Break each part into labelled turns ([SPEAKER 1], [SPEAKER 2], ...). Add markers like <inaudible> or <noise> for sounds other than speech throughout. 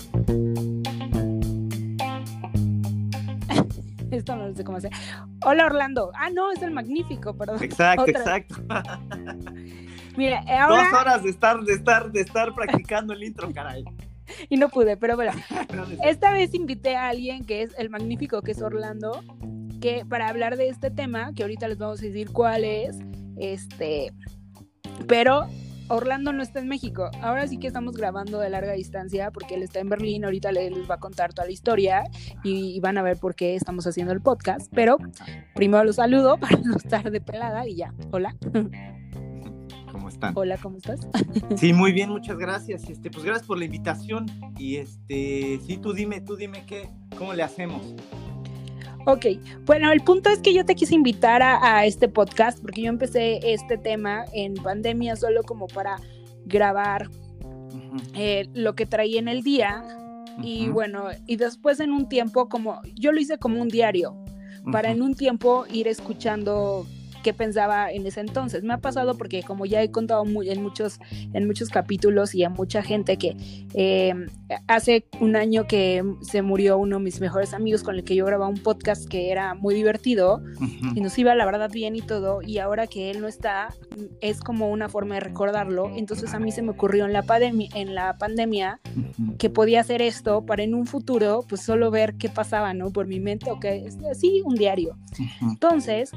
[SPEAKER 1] <laughs> Esto no sé cómo hacer. Hola Orlando. Ah, no, es el magnífico, perdón.
[SPEAKER 2] Exacto, exacto. <laughs>
[SPEAKER 1] Mira, ahora...
[SPEAKER 2] Dos horas de estar, de estar, de estar practicando el intro, caray. <laughs>
[SPEAKER 1] Y no pude, pero bueno. Esta vez invité a alguien que es el magnífico, que es Orlando, que para hablar de este tema, que ahorita les vamos a decir cuál es, este, pero Orlando no está en México. Ahora sí que estamos grabando de larga distancia porque él está en Berlín. Ahorita les va a contar toda la historia y, van a ver por qué estamos haciendo el podcast. Pero primero los saludo <laughs> para no estar de pelada y ya. Hola.
[SPEAKER 2] ¿Cómo están?
[SPEAKER 1] Hola, ¿cómo estás?
[SPEAKER 2] Sí, muy bien, muchas gracias. Este, pues gracias por la invitación. Y este, sí, tú dime, tú dime qué, cómo le hacemos.
[SPEAKER 1] Ok, bueno, el punto es que yo te quise invitar a, este podcast porque yo empecé este tema en pandemia solo como para grabar eh, lo que traía en el día y bueno, y después en un tiempo como, yo lo hice como un diario, para en un tiempo ir escuchando qué pensaba en ese entonces. Me ha pasado porque como ya he contado en, muchos, en muchos capítulos y a mucha gente que eh, hace un año que se murió uno de mis mejores amigos con el que yo grababa un podcast que era muy divertido y nos iba la verdad bien y todo y ahora que él no está es como una forma de recordarlo. Entonces a mí se me ocurrió en la, en la pandemia que podía hacer esto para en un futuro pues solo ver qué pasaba, ¿no? Por mi mente, o que sí, un diario. Entonces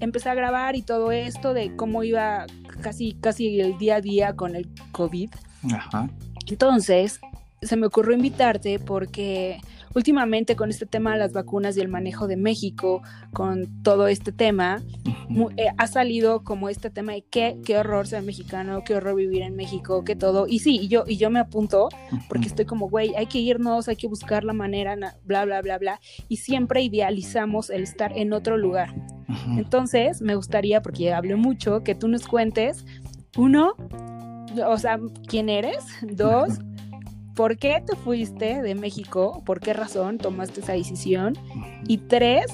[SPEAKER 1] empecé a grabar y todo esto de cómo iba casi, casi el día a día con el COVID. Ajá. Entonces, se me ocurrió invitarte porque últimamente con este tema de las vacunas y el manejo de México, con todo este tema, eh, ha salido como este tema de qué, qué horror ser mexicano, qué horror vivir en México, qué todo. Y sí, y yo, y yo me apunto porque estoy como, güey, hay que irnos, hay que buscar la manera, bla, bla, bla, bla. Y siempre idealizamos el estar en otro lugar. Entonces, me gustaría, porque ya hablé mucho, que tú nos cuentes, uno, o sea, quién eres, dos, ¿por qué te fuiste de México? ¿Por qué razón tomaste esa decisión? Y tres,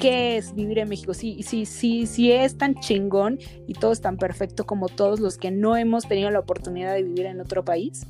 [SPEAKER 1] ¿qué es vivir en México? Si, sí, sí, sí es tan chingón y todo es tan perfecto como todos los que no hemos tenido la oportunidad de vivir en otro país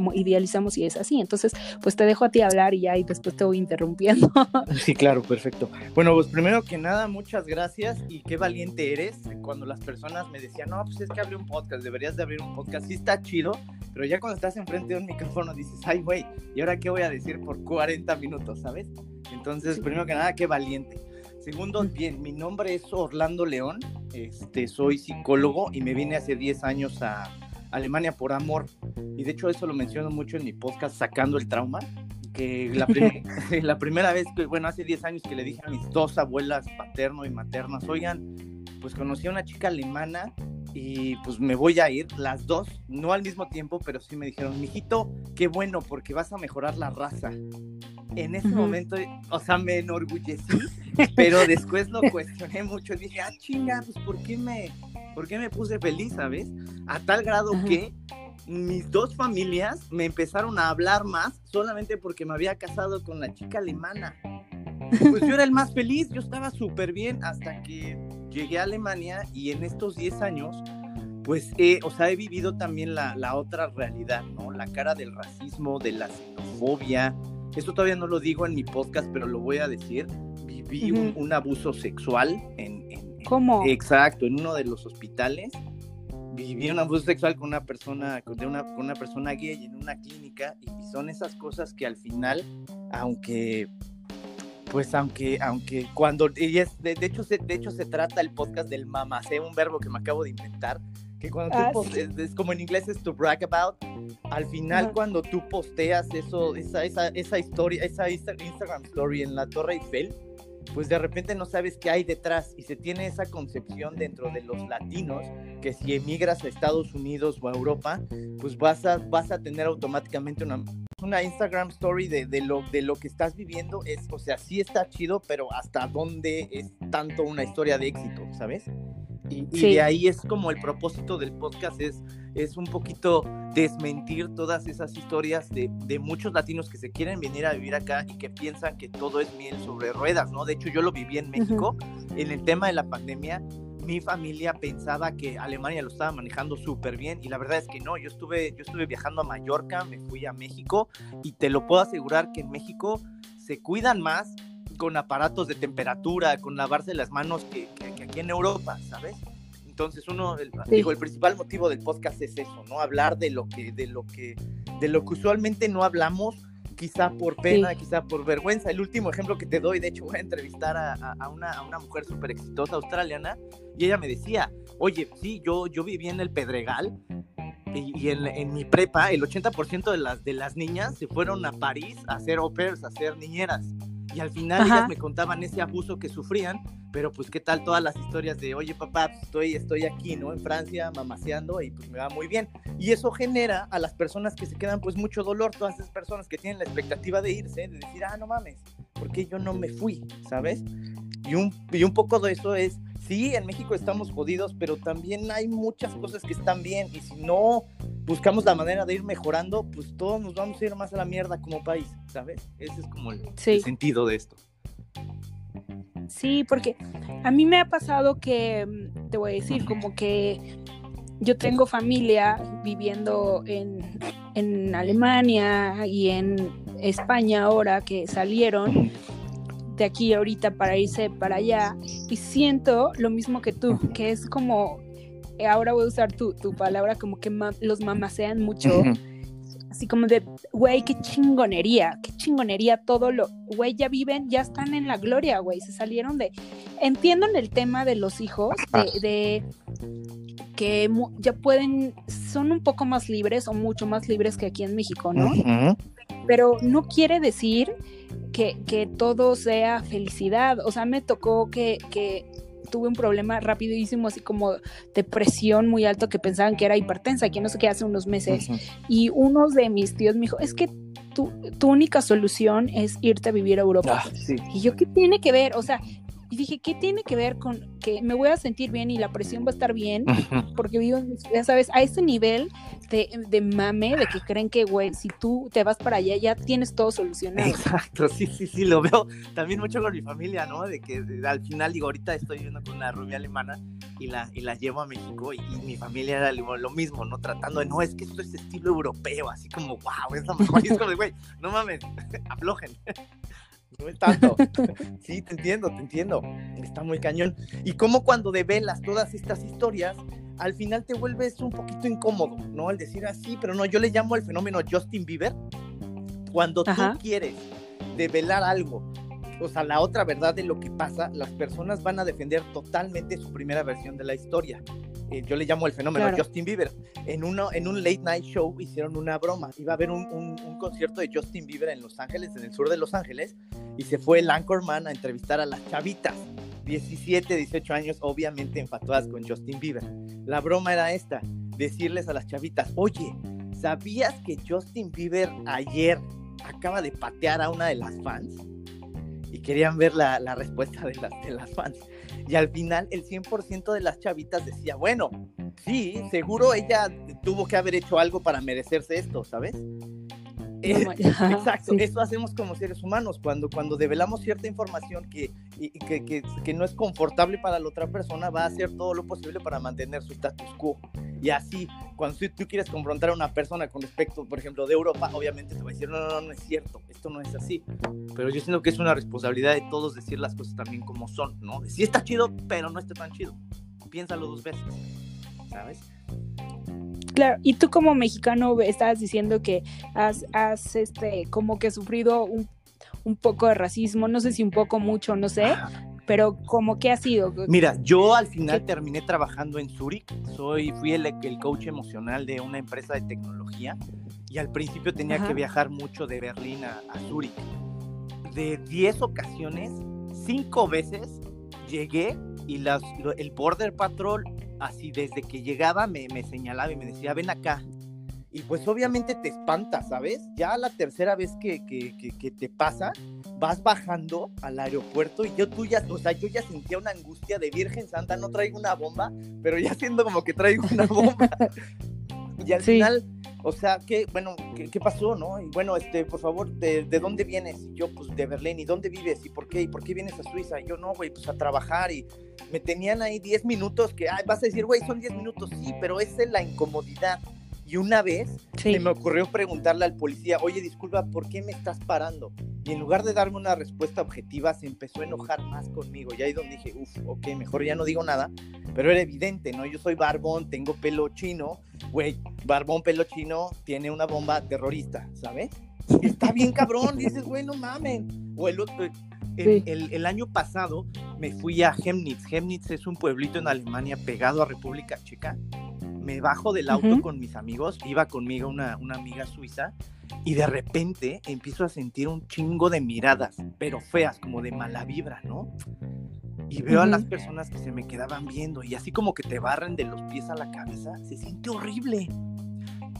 [SPEAKER 1] como idealizamos y es así. Entonces, pues te dejo a ti hablar y ya y después te voy interrumpiendo. <laughs>
[SPEAKER 2] Sí, claro, perfecto. Bueno, pues primero que nada, muchas gracias y qué valiente eres. Cuando las personas me decían, no, pues es que abrí un podcast, deberías de abrir un podcast, sí está chido, pero ya cuando estás enfrente de un micrófono dices, ay, güey, ¿y ahora qué voy a decir por 40 minutos, sabes? Entonces, primero que nada, qué valiente. Segundo, bien, mi nombre es Orlando León, este, soy psicólogo y me vine hace 10 años a, Alemania por amor. Y de hecho eso lo menciono mucho en mi podcast Sacando el Trauma, que la, <laughs> <laughs> la primera vez que, bueno, hace 10 años que le dije a mis dos abuelas paterno y maternas, oigan, pues conocí a una chica alemana y pues me voy a ir, las dos, no al mismo tiempo, pero sí me dijeron, mijito, qué bueno, porque vas a mejorar la raza. En ese momento, o sea, me enorgullecí, pero después lo cuestioné mucho. Dije, ah, chinga, pues ¿por qué me, por qué me puse feliz, sabes? A tal grado que mis dos familias me empezaron a hablar más solamente porque me había casado con la chica alemana. Pues yo era el más feliz, yo estaba súper bien hasta que llegué a Alemania y en estos 10 años, pues, o sea, he vivido también la, la, otra realidad, ¿no? La cara del racismo, de la xenofobia. Esto todavía no lo digo en mi podcast, pero lo voy a decir. Viví un, abuso sexual en,
[SPEAKER 1] ¿Cómo?
[SPEAKER 2] Exacto, en uno de los hospitales viví un abuso sexual con una persona, con una, con una persona gay en una clínica y son esas cosas que al final, aunque pues aunque, aunque cuando, y es, de, hecho, se, de hecho se trata el podcast del mamacé, un verbo que me acabo de inventar, que cuando tú, ah, es, como en inglés es to brag about, al final cuando tú posteas eso, esa, esa, esa historia, esa Instagram story en la Torre Eiffel, pues de repente no sabes qué hay detrás y se tiene esa concepción dentro de los latinos que si emigras a Estados Unidos o a Europa, pues vas a, vas a tener automáticamente una, una Instagram story de, de, lo, de lo que estás viviendo. Es, o sea, sí está chido, pero hasta dónde es tanto una historia de éxito, ¿sabes? Y, de ahí es como el propósito del podcast, es, es un poquito desmentir todas esas historias de, de, muchos latinos que se quieren venir a vivir acá y que piensan que todo es miel sobre ruedas, ¿no? De hecho, yo lo viví en México, en el tema de la pandemia, mi familia pensaba que Alemania lo estaba manejando súper bien y la verdad es que no, yo estuve, yo estuve viajando a Mallorca, me fui a México y te lo puedo asegurar que en México se cuidan más con aparatos de temperatura, con lavarse las manos que, aquí en Europa, ¿sabes? Entonces uno, digo, el principal motivo del podcast es eso, ¿no? Hablar de lo que, de lo que, de lo que usualmente no hablamos quizá por pena, quizá por vergüenza. El último ejemplo que te doy, de hecho voy a entrevistar a, una, mujer súper exitosa australiana y ella me decía, oye, sí, yo, yo viví en el Pedregal y, en, mi prepa el 80% de las, de las niñas se fueron a París a hacer au pairs, a hacer niñeras. Y al final ellas me contaban ese abuso que sufrían, pero pues qué tal todas las historias de, oye papá, pues, estoy, estoy aquí, ¿no? En Francia, mamaseando y pues me va muy bien. Y eso genera a las personas que se quedan pues mucho dolor, todas esas personas que tienen la expectativa de irse, de decir, ah, no mames, ¿por qué yo no me fui? ¿Sabes? Y un, y un poco de eso es, sí, en México estamos jodidos, pero también hay muchas cosas que están bien y si no buscamos la manera de ir mejorando, pues todos nos vamos a ir más a la mierda como país, ¿sabes? Ese es como el, sentido de esto.
[SPEAKER 1] Sí, porque a mí me ha pasado que, mm, te voy a decir, como que yo tengo familia viviendo en, en Alemania y en España ahora que salieron de aquí ahorita para irse para allá y siento lo mismo que tú, que es como ahora voy a usar tu, palabra, como que los mamasean mucho. Así como de, güey, qué chingonería, qué chingonería todo lo, güey, ya viven, ya están en la gloria, güey, se salieron de, entiendo en el tema de los hijos, de, que ya pueden, son un poco más libres o mucho más libres que aquí en México, ¿no? Pero no quiere decir que, que, todo sea felicidad, o sea, me tocó que, que tuve un problema rapidísimo, así como de presión muy alto, que pensaban que era hipertensa, que no sé qué, hace unos meses. Y uno de mis tíos me dijo, es que tu, tu única solución es irte a vivir a Europa. Ah, y yo, ¿qué tiene que ver? O sea, y dije, ¿qué tiene que ver con que me voy a sentir bien y la presión va a estar bien? Porque vivo, ya sabes, a ese nivel de, de, mame, de que creen que, güey, si tú te vas para allá ya tienes todo solucionado.
[SPEAKER 2] Exacto, sí, sí, sí, lo veo también mucho con mi familia, ¿no? De que al final, digo, ahorita estoy viviendo con una rubia alemana y la, y la llevo a México y, mi familia era lo, mismo, ¿no? Tratando de, no, es que esto es estilo europeo, así como, wow, es lo mejor. Y es como, güey, no mames, <laughs> aflojen no es tanto. <laughs> sí, te entiendo, te entiendo. Está muy cañón. Y como cuando develas todas estas historias, al final te vuelves un poquito incómodo, ¿no? Al decir así, pero no, yo le llamo el fenómeno Justin Bieber. Cuando tú quieres develar algo, o sea, la otra verdad de lo que pasa, las personas van a defender totalmente su primera versión de la historia. Eh, yo le llamo el fenómeno Justin Bieber. En, uno, en un late night show hicieron una broma. Iba a haber un, un, concierto de Justin Bieber en Los Ángeles, en el sur de Los Ángeles, y se fue el Anchorman a entrevistar a las chavitas. 17, 18 años, obviamente enfatuadas con Justin Bieber. La broma era esta, decirles a las chavitas, oye, ¿sabías que Justin Bieber ayer acaba de patear a una de las fans? Y querían ver la, la respuesta de las fans. Y al final el 100% de las chavitas decía, bueno, sí, seguro ella tuvo que haber hecho algo para merecerse esto, ¿sabes? Eh, <laughs> exacto, eso hacemos como seres humanos, cuando, cuando develamos cierta información que, que, que, que, no es confortable para la otra persona, va a hacer todo lo posible para mantener su status quo. Y así, cuando tú, quieres confrontar a una persona con respecto, por ejemplo, de Europa, obviamente te va a decir, no, no, no, no es cierto, esto no es así. Pero yo siento que es una responsabilidad de todos decir las cosas también como son, ¿no? Sí está chido, pero no está tan chido. Piénsalo dos veces, ¿sabes?
[SPEAKER 1] Claro, y tú como mexicano estabas diciendo que has, has este, como que sufrido un, un, poco de racismo, no sé si un poco, mucho, no sé, pero como que ha sido.
[SPEAKER 2] Mira, yo al final terminé trabajando en Zurich, soy, fui el, el, coach emocional de una empresa de tecnología y al principio tenía que viajar mucho de Berlín a, a Zurich. De 10 ocasiones, 5 veces llegué y las, el Border Patrol así desde que llegaba me, me señalaba y me decía, ven acá. Y pues obviamente te espanta, ¿sabes? Ya la tercera vez que, que, que, te pasa, vas bajando al aeropuerto y yo tú ya, o sea, yo ya sentía una angustia de Virgen Santa, no traigo una bomba, pero ya siento como que traigo una bomba. <laughs> y al final o sea, ¿qué, bueno, ¿qué, pasó, no? Y bueno, este, por favor, ¿de, dónde vienes? Y yo, pues, de Berlín. ¿Y dónde vives? ¿Y por qué? ¿Y por qué vienes a Suiza? Y yo, no, güey, pues, a trabajar. Y me tenían ahí 10 minutos que, ay, vas a decir, güey, son 10 minutos. Sí, pero esa es la incomodidad. Y una vez se me ocurrió preguntarle al policía, oye, disculpa, ¿por qué me estás parando? Y en lugar de darme una respuesta objetiva, se empezó a enojar más conmigo. Y ahí donde dije, uff, ok, mejor ya no digo nada. Pero era evidente, ¿no? Yo soy barbón, tengo pelo chino. Güey, barbón, pelo chino, tiene una bomba terrorista, ¿sabes? Está bien cabrón, dices, güey, no mamen. O el otro, el, el, año pasado me fui a Chemnitz. Chemnitz es un pueblito en Alemania pegado a República Checa me bajo del auto con mis amigos, iba conmigo una, una amiga suiza, y de repente empiezo a sentir un chingo de miradas, pero feas, como de mala vibra, ¿no? Y veo a las personas que se me quedaban viendo, y así como que te barren de los pies a la cabeza, se siente horrible.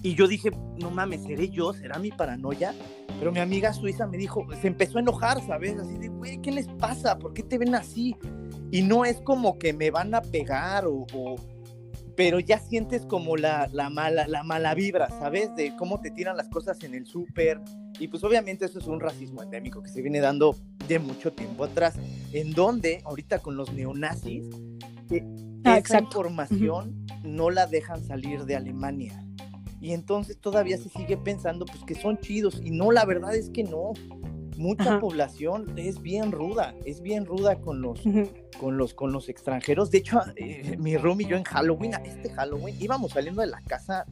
[SPEAKER 2] Y yo dije, no mames, ¿seré yo? ¿Será mi paranoia? Pero mi amiga suiza me dijo, se empezó a enojar, ¿sabes? Así de, güey, ¿qué les pasa? ¿Por qué te ven así? Y no es como que me van a pegar o pero ya sientes como la, mala, la mala vibra, ¿sabes? De cómo te tiran las cosas en el súper. Y pues obviamente eso es un racismo endémico que se viene dando de mucho tiempo atrás, en donde ahorita con los neonazis, eh, ah, esa información no la dejan salir de Alemania. Y entonces todavía se sigue pensando pues que son chidos y no, la verdad es que no mucha población es bien ruda, es bien ruda con los, con los, con los extranjeros. De hecho, eh, mi room y yo en Halloween, este Halloween, íbamos saliendo de la casa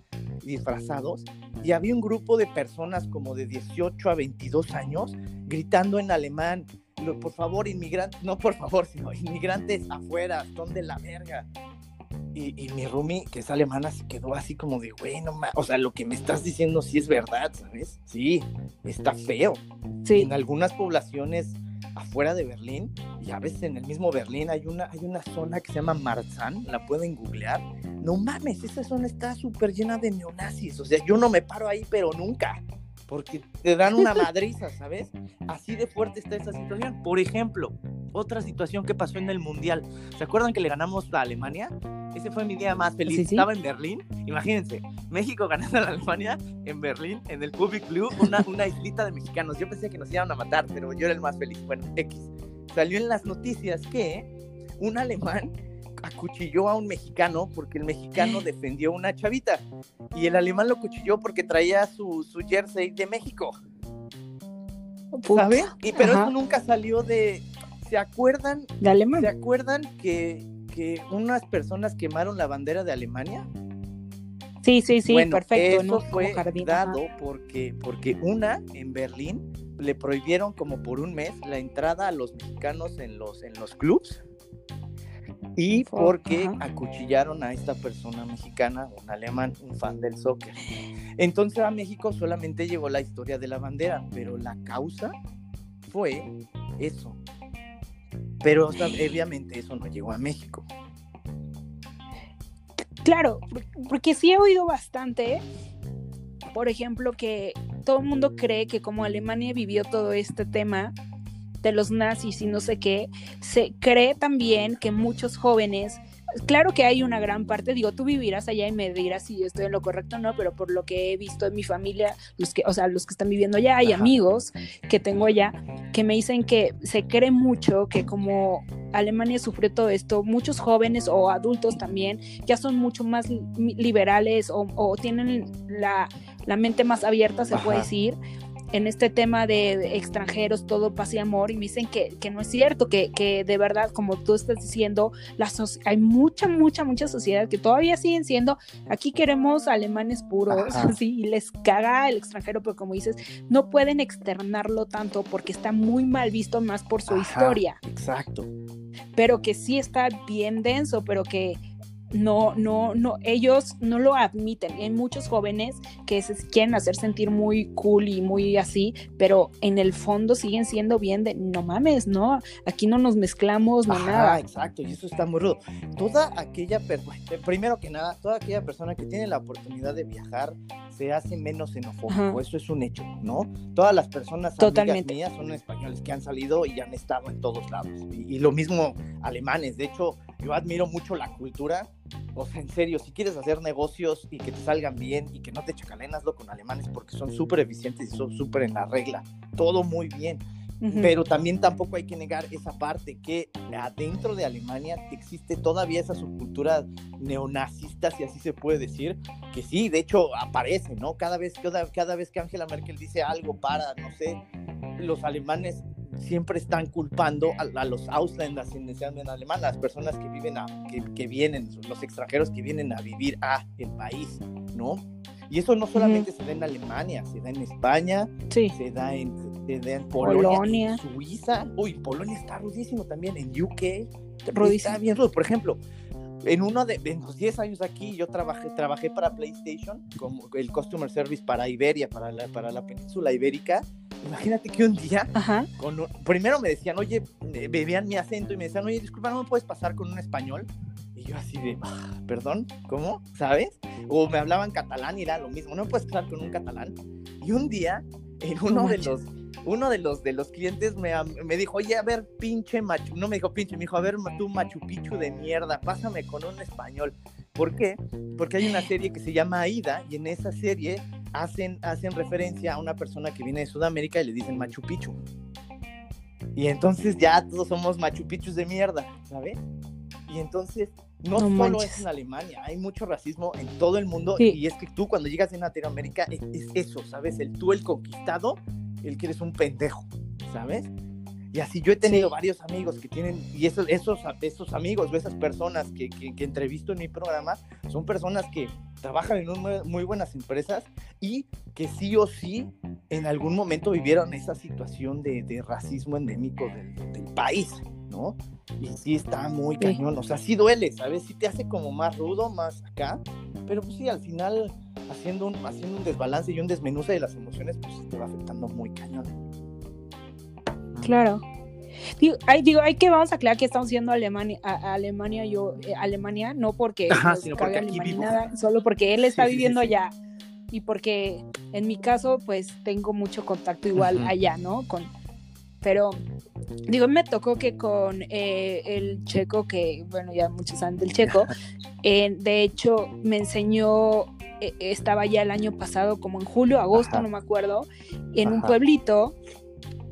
[SPEAKER 2] disfrazados y había un grupo de personas como de 18 a 22 años gritando en alemán, por favor, inmigrantes, no por favor, sino inmigrantes afuera, son de la verga. Y, mi roomie, que es alemana, se quedó así como de, güey, no o sea, lo que me estás diciendo sí es verdad, ¿sabes? Sí, está feo. Sí. En algunas poblaciones afuera de Berlín, y a veces en el mismo Berlín hay una, hay una zona que se llama Marzahn, la pueden googlear. No mames, esa zona está súper llena de neonazis, o sea, yo no me paro ahí, pero nunca porque te dan una madriza, ¿sabes? Así de fuerte está esa situación. Por ejemplo, otra situación que pasó en el Mundial. ¿Se acuerdan que le ganamos a Alemania? Ese fue mi día más feliz. Estaba en Berlín. Imagínense, México ganando a la Alemania en Berlín, en el Public Blue, una, una islita de mexicanos. Yo pensé que nos iban a matar, pero yo era el más feliz. Bueno, X. Salió en las noticias que un alemán acuchilló a un mexicano porque el mexicano <gasps> defendió una chavita y el alemán lo cuchilló porque traía su, su jersey de México. ¿Sabes? Y pero eso nunca salió de. ¿Se acuerdan?
[SPEAKER 1] De Alemania.
[SPEAKER 2] ¿Se acuerdan que, que unas personas quemaron la bandera de Alemania?
[SPEAKER 1] Sí, sí, sí, perfecto.
[SPEAKER 2] Eso fue dado porque, porque una en Berlín le prohibieron como por un mes la entrada a los mexicanos en los, en los clubs y porque acuchillaron a esta persona mexicana, un alemán, un fan del soccer. Entonces a México solamente llegó la historia de la bandera, pero la causa fue eso. Pero obviamente eso no llegó a México.
[SPEAKER 1] Claro, porque sí he oído bastante, por ejemplo, que todo el mundo cree que como Alemania vivió todo este tema, de los nazis y no sé qué, se cree también que muchos jóvenes, claro que hay una gran parte, digo, tú vivirás allá y me dirás si estoy en lo correcto o no, pero por lo que he visto en mi familia, los que, o sea, los que están viviendo allá, hay amigos que tengo allá que me dicen que se cree mucho que como Alemania sufrió todo esto, muchos jóvenes o adultos también ya son mucho más liberales o, tienen la, mente más abierta, se puede decir en este tema de, extranjeros, todo paz y amor, y me dicen que, no es cierto, que, que, de verdad, como tú estás diciendo, la hay mucha, mucha, mucha sociedad que todavía siguen siendo, aquí queremos alemanes puros, <laughs> y les caga el extranjero, pero como dices, no pueden externarlo tanto porque está muy mal visto más por su historia.
[SPEAKER 2] Exacto.
[SPEAKER 1] Pero que sí está bien denso, pero que no, no, no, ellos no lo admiten. Hay muchos jóvenes que se quieren hacer sentir muy cool y muy así, pero en el fondo siguen siendo bien de, no mames, no, aquí no nos mezclamos, no nada.
[SPEAKER 2] Exacto, y eso está muy rudo. Toda aquella, primero que nada, toda aquella persona que tiene la oportunidad de viajar se hace menos xenofóbico, eso es un hecho, ¿no? Todas las personas Totalmente. mías son españoles que han salido y han estado en todos lados. y lo mismo alemanes, de hecho, yo admiro mucho la cultura O sea, en serio, si quieres hacer negocios y que te salgan bien y que no te chacalenas con alemanes porque son súper eficientes y son súper en la regla, todo muy bien. Pero también tampoco hay que negar esa parte que adentro de Alemania existe todavía esa subcultura neonazista, si así se puede decir, que sí, de hecho aparece, ¿no? Cada vez, cada, cada vez que Angela Merkel dice algo para, no sé, los alemanes siempre están culpando a, los Ausländers en alemán, las personas que viven a, que, que, vienen, los extranjeros que vienen a vivir a el país, ¿no? Y eso no solamente se da en Alemania, se da en España, se da en, en Polonia, En Suiza. Uy, Polonia está rudísimo también, en UK. Rudísimo. Está bien rudo. Por ejemplo, en uno de en los 10 años aquí yo trabajé, trabajé para PlayStation como el customer service para Iberia, para la, para la península ibérica. Imagínate que un día, Con primero me decían, oye, bebían mi acento y me decían, oye, disculpa, ¿no me puedes pasar con un español? Y yo así de, ah, perdón, ¿cómo? ¿Sabes? O me hablaban catalán y era lo mismo, no puedes pasar con un catalán. Y un día, en uno de los uno de los, de los clientes me, me, dijo, oye, a ver, pinche Machu, no me dijo pinche, me dijo, a ver, tú Machu Picchu de mierda, pásame con un español. ¿Por qué? Porque hay una serie que se llama Aida y en esa serie hacen, hacen referencia a una persona que viene de Sudamérica y le dicen Machu Picchu. Y entonces ya todos somos Machu Picchus de mierda, ¿sabes? Y entonces no, solo es en Alemania, hay mucho racismo en todo el mundo y es que tú cuando llegas en Latinoamérica es, es, eso, ¿sabes? El tú el conquistado el que eres un pendejo, ¿sabes? Y así yo he tenido varios amigos que tienen, y esos, esos, esos amigos o esas personas que, que, entrevisto en mi programa son personas que trabajan en muy, buenas empresas y que sí o sí en algún momento vivieron esa situación de, de racismo endémico del, del, país, ¿no? Y sí está muy cañón, o sea, sí duele, ¿sabes? Sí te hace como más rudo, más acá, pero pues sí, al final haciendo un, haciendo un desbalance y un desmenuce de las emociones, pues te va afectando muy cañón.
[SPEAKER 1] Claro. Digo, hay, digo, hay que vamos a aclarar que estamos yendo a Alemania, a, Alemania, yo, eh, Alemania, no porque,
[SPEAKER 2] Ajá, sino porque aquí vivo.
[SPEAKER 1] Nada, solo porque él está viviendo allá y porque en mi caso, pues tengo mucho contacto igual allá, ¿no? Con, pero digo, me tocó que con eh, el checo, que bueno, ya muchos saben del checo, <laughs> eh, de hecho me enseñó e, estaba ya el año pasado, como en julio, agosto, no me acuerdo, en un pueblito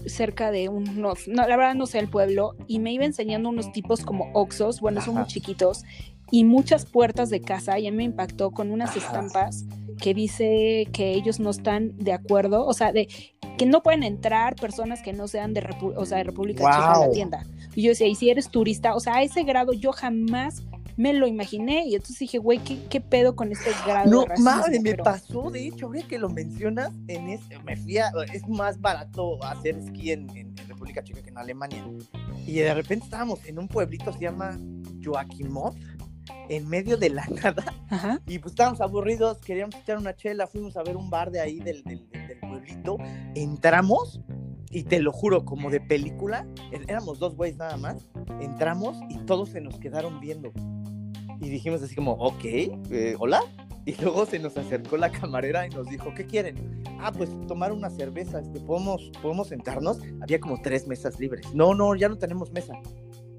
[SPEAKER 1] cerca de unos, no, la verdad no sé el pueblo, y me iba enseñando unos tipos como oxos, bueno, son muy chiquitos, y muchas puertas de casa, y a mí me impactó con unas estampas que dice que ellos no están de acuerdo, o sea, de que no pueden entrar personas que no sean de, o sea, de República Checa a la tienda. Y yo decía, y si eres turista, o sea, a ese grado yo jamás me lo imaginé. Y entonces dije, güey, ¿qué, pedo con este grado
[SPEAKER 2] no, madre, me pasó, de hecho, ahora que lo mencionas, en ese, me fui a, es más barato hacer esquí en, República Checa que en Alemania. Y de repente estábamos en un pueblito, se llama Joachimov, en medio de la <laughs> nada. Y pues estábamos aburridos, queríamos echar una chela, fuimos a ver un bar de ahí del, del, del pueblito, entramos y te lo juro, como de película, er, éramos dos güeyes nada más, entramos y todos se nos quedaron viendo. Y dijimos así como, ok, eh, hola. Y luego se nos acercó la camarera y nos dijo, ¿qué quieren? Ah, pues tomar una cerveza, este, ¿podemos, ¿podemos sentarnos? Había como tres mesas libres. No, no, ya no tenemos mesa.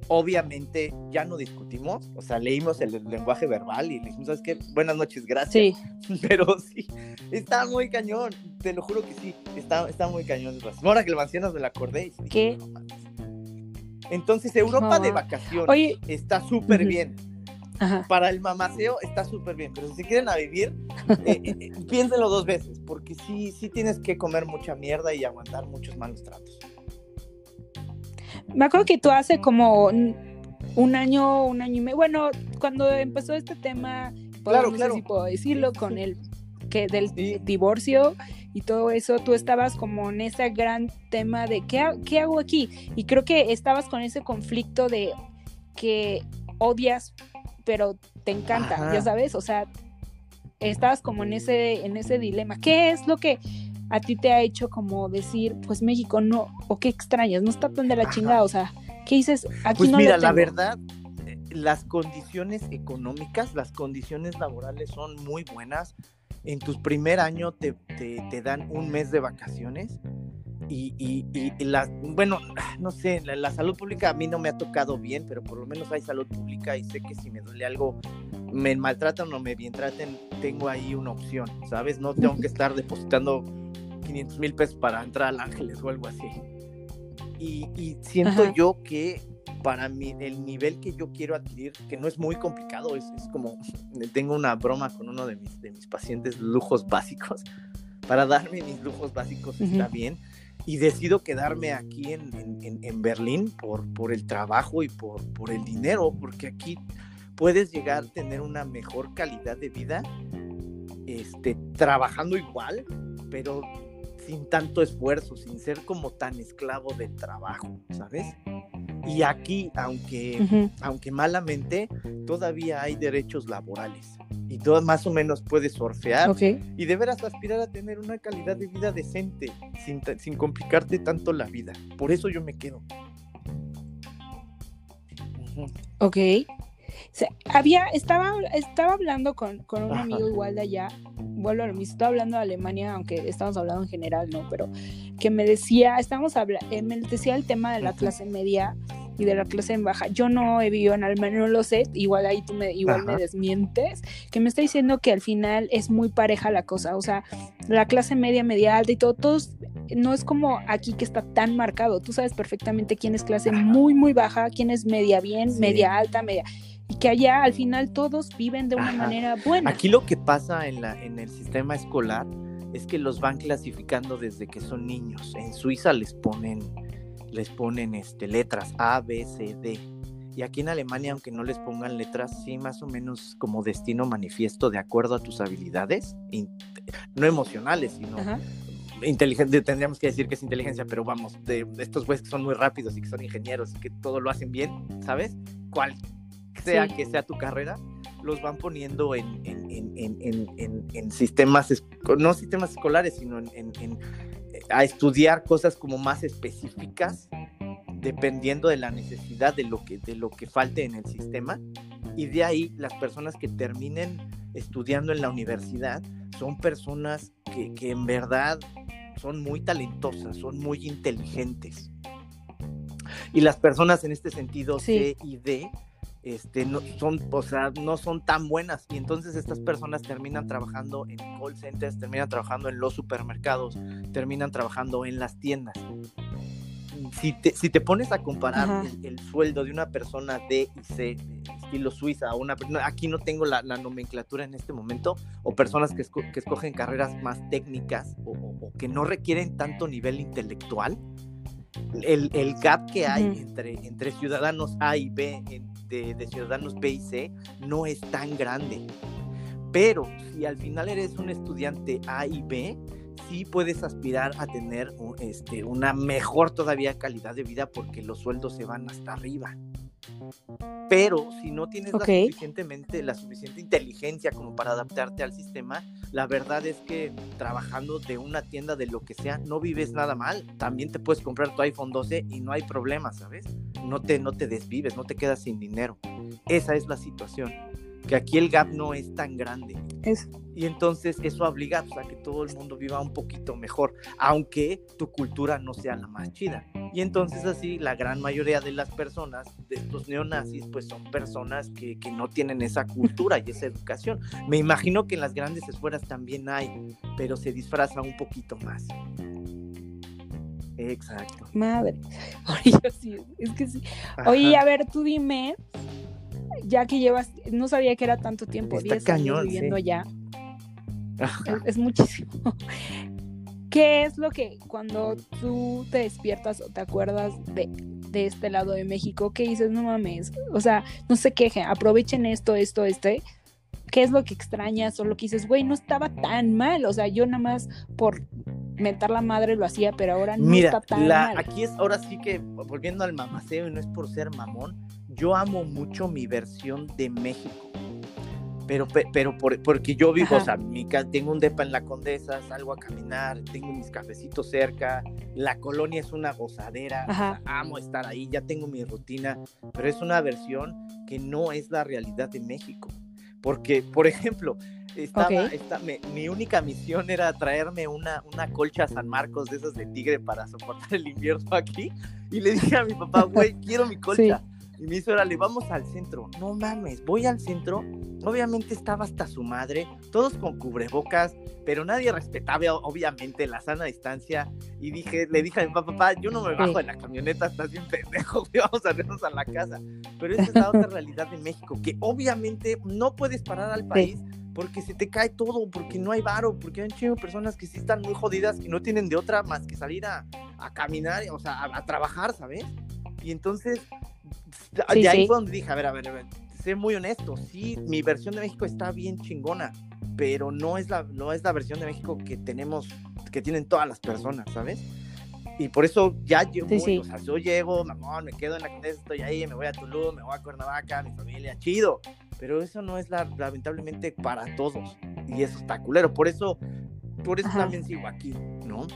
[SPEAKER 2] Obviamente ya no discutimos, o sea, leímos el, lenguaje verbal y le dijimos, ¿sabes qué? Buenas noches, gracias. Sí. <laughs> Pero sí, está muy cañón, te lo juro que sí, está, está muy cañón. Ahora que lo mencionas me la acordé. Y
[SPEAKER 1] ¿Qué?
[SPEAKER 2] Entonces, Europa de vacaciones está súper bien para el mamaceo está súper bien, pero si quieren a vivir, eh, eh, eh, piénsenlo dos veces, porque sí, sí tienes que comer mucha mierda y aguantar muchos malos tratos.
[SPEAKER 1] Me acuerdo que tú hace como un año, un año y medio, bueno, cuando empezó este tema,
[SPEAKER 2] claro, no sé
[SPEAKER 1] si puedo decirlo, con el que del divorcio y todo eso, tú estabas como en ese gran tema de ¿qué, qué hago aquí? Y creo que estabas con ese conflicto de que odias pero te encanta, ya sabes, o sea, estás como en ese, en ese dilema. ¿Qué es lo que a ti te ha hecho como decir, pues México no, o qué extrañas, no está tan de la chingada, o sea, ¿qué dices? Aquí
[SPEAKER 2] pues
[SPEAKER 1] no
[SPEAKER 2] mira, la verdad, eh, las condiciones económicas, las condiciones laborales son muy buenas. En tu primer año te, te, te dan un mes de vacaciones y, y, la, bueno, no sé, la, salud pública a mí no me ha tocado bien, pero por lo menos hay salud pública y sé que si me duele algo me maltratan o me bien traten, tengo ahí una opción, ¿sabes? No tengo que estar depositando 500 mil pesos para entrar al Ángeles o algo así. Y, siento yo que para mí, el nivel que yo quiero adquirir, que no es muy complicado, es, es como, <laughs> tengo una broma con uno de mis, de mis pacientes, lujos básicos, para darme mis lujos básicos está bien, y decido quedarme aquí en, en, en, Berlín por, por el trabajo y por, por el dinero, porque aquí puedes llegar a tener una mejor calidad de vida este, trabajando igual, pero sin tanto esfuerzo, sin ser como tan esclavo del trabajo, ¿sabes? Y aquí, aunque, aunque malamente, todavía hay derechos laborales y todo más o menos puedes surfear y deberás aspirar a tener una calidad de vida decente sin, sin complicarte tanto la vida. Por eso yo me quedo.
[SPEAKER 1] Ok había, estaba, estaba hablando con, con un amigo igual de allá, vuelvo a lo mismo, estaba hablando de Alemania, aunque estamos hablando en general, ¿no? Pero que me decía, estamos hablando, eh, me decía el tema de la clase media y de la clase en baja. Yo no he vivido en Alemania, no lo sé, igual ahí tú me, igual me desmientes, que me está diciendo que al final es muy pareja la cosa, o sea, la clase media, media alta y todo, todos no es como aquí que está tan marcado. Tú sabes perfectamente quién es clase muy, muy baja, quién es media bien, media alta, media y que allá al final todos viven de una manera buena.
[SPEAKER 2] Aquí lo que pasa en, la, en el sistema escolar es que los van clasificando desde que son niños. En Suiza les ponen, les ponen este, letras A, B, C, D. Y aquí en Alemania, aunque no les pongan letras, sí más o menos como destino manifiesto de acuerdo a tus habilidades, no emocionales, sino inteligente, tendríamos que decir que es inteligencia, pero vamos, de, estos güeyes que son muy rápidos y que son ingenieros y que todo lo hacen bien, ¿sabes? ¿Cuál, sea que sea tu carrera, los van poniendo en, en, sistemas, no sistemas escolares, sino en, a estudiar cosas como más específicas, dependiendo de la necesidad de lo que, de lo que falte en el sistema. Y de ahí las personas que terminen estudiando en la universidad son personas que, que en verdad son muy talentosas, son muy inteligentes. Y las personas en este sentido C y D este, no son, o sea, no son tan buenas y entonces estas personas terminan trabajando en call centers, terminan trabajando en los supermercados, terminan trabajando en las tiendas. Si te, si te pones a comparar el, sueldo de una persona D y C, estilo Suiza, o una aquí no tengo la, nomenclatura en este momento, o personas que, que escogen carreras más técnicas o, que no requieren tanto nivel intelectual, el, el, gap que hay entre, entre ciudadanos A y B en, de, ciudadanos B y C no es tan grande. Pero si al final eres un estudiante A y B, sí puedes aspirar a tener este, una mejor todavía calidad de vida porque los sueldos se van hasta arriba. Pero si no tienes la, suficientemente, la suficiente inteligencia como para adaptarte al sistema, la verdad es que trabajando de una tienda de lo que sea, no vives nada mal. También te puedes comprar tu iPhone 12 y no hay problema, ¿sabes? No te, no te desvives, no te quedas sin dinero. Esa es la situación que aquí el gap no es tan grande. Y entonces eso obliga pues, a que todo el mundo viva un poquito mejor, aunque tu cultura no sea la más chida. Y entonces así la gran mayoría de las personas, de estos neonazis, pues son personas que, que no tienen esa cultura y esa educación. Me imagino que en las grandes escuelas también hay, pero se disfraza un poquito más. Exacto.
[SPEAKER 1] Madre. <laughs> Oye, sí, es que sí. Oye, a ver, tú dime, ya que llevas, no sabía que era tanto tiempo, 10 años viviendo allá. Es, muchísimo. <laughs> ¿Qué es lo que cuando tú te despiertas o te acuerdas de, este lado de México, que dices, no mames, o sea, no se quejen, aprovechen esto, esto, este? ¿Qué es lo que extrañas o lo que dices, güey, no estaba tan mal? O sea, yo nada más por mentar la madre lo hacía, pero ahora no está tan mal.
[SPEAKER 2] Aquí es, ahora sí que, volviendo al mamaceo, y no es por ser mamón, yo amo mucho mi versión de México. Pero, pero porque yo vivo, o sea, mi, tengo un depa en la Condesa, salgo a caminar, tengo mis cafecitos cerca, la colonia es una gozadera, amo estar ahí, ya tengo mi rutina, pero es una versión que no es la realidad de México. Porque, por ejemplo, estaba, mi única misión era traerme una, una colcha a San Marcos de esas de tigre para soportar el invierno aquí. Y le dije a mi papá, <laughs> güey, quiero mi colcha. Y me hizo, órale, vamos al centro. No mames, voy al centro obviamente estaba hasta su madre, todos con cubrebocas, pero nadie respetaba obviamente la sana distancia. Y dije, le dije a mi papá, papá, yo no me bajo de la camioneta, estás bien pendejo, vamos a irnos a la casa. Pero esa es la otra realidad de México, que obviamente no puedes parar al país. Porque se te cae todo, porque no hay varo, porque hay un chingo de personas que sí están muy jodidas y no tienen de otra más que salir a, a caminar, o sea, a, trabajar, ¿sabes? Y entonces, de ahí fue donde dije, a ver, a ver, a ver, sé muy honesto, sí, mi versión de México está bien chingona, pero no es la, no es la versión de México que tenemos, que tienen todas las personas, ¿sabes? Y por eso ya yo, o sea, yo llego, mamón, me quedo en la condesa, estoy ahí, me voy a Tulum, me voy a Cuernavaca, mi familia, chido. Pero eso no es la, lamentablemente para todos. Y eso está culero. Por eso, por eso también sigo aquí, ¿no?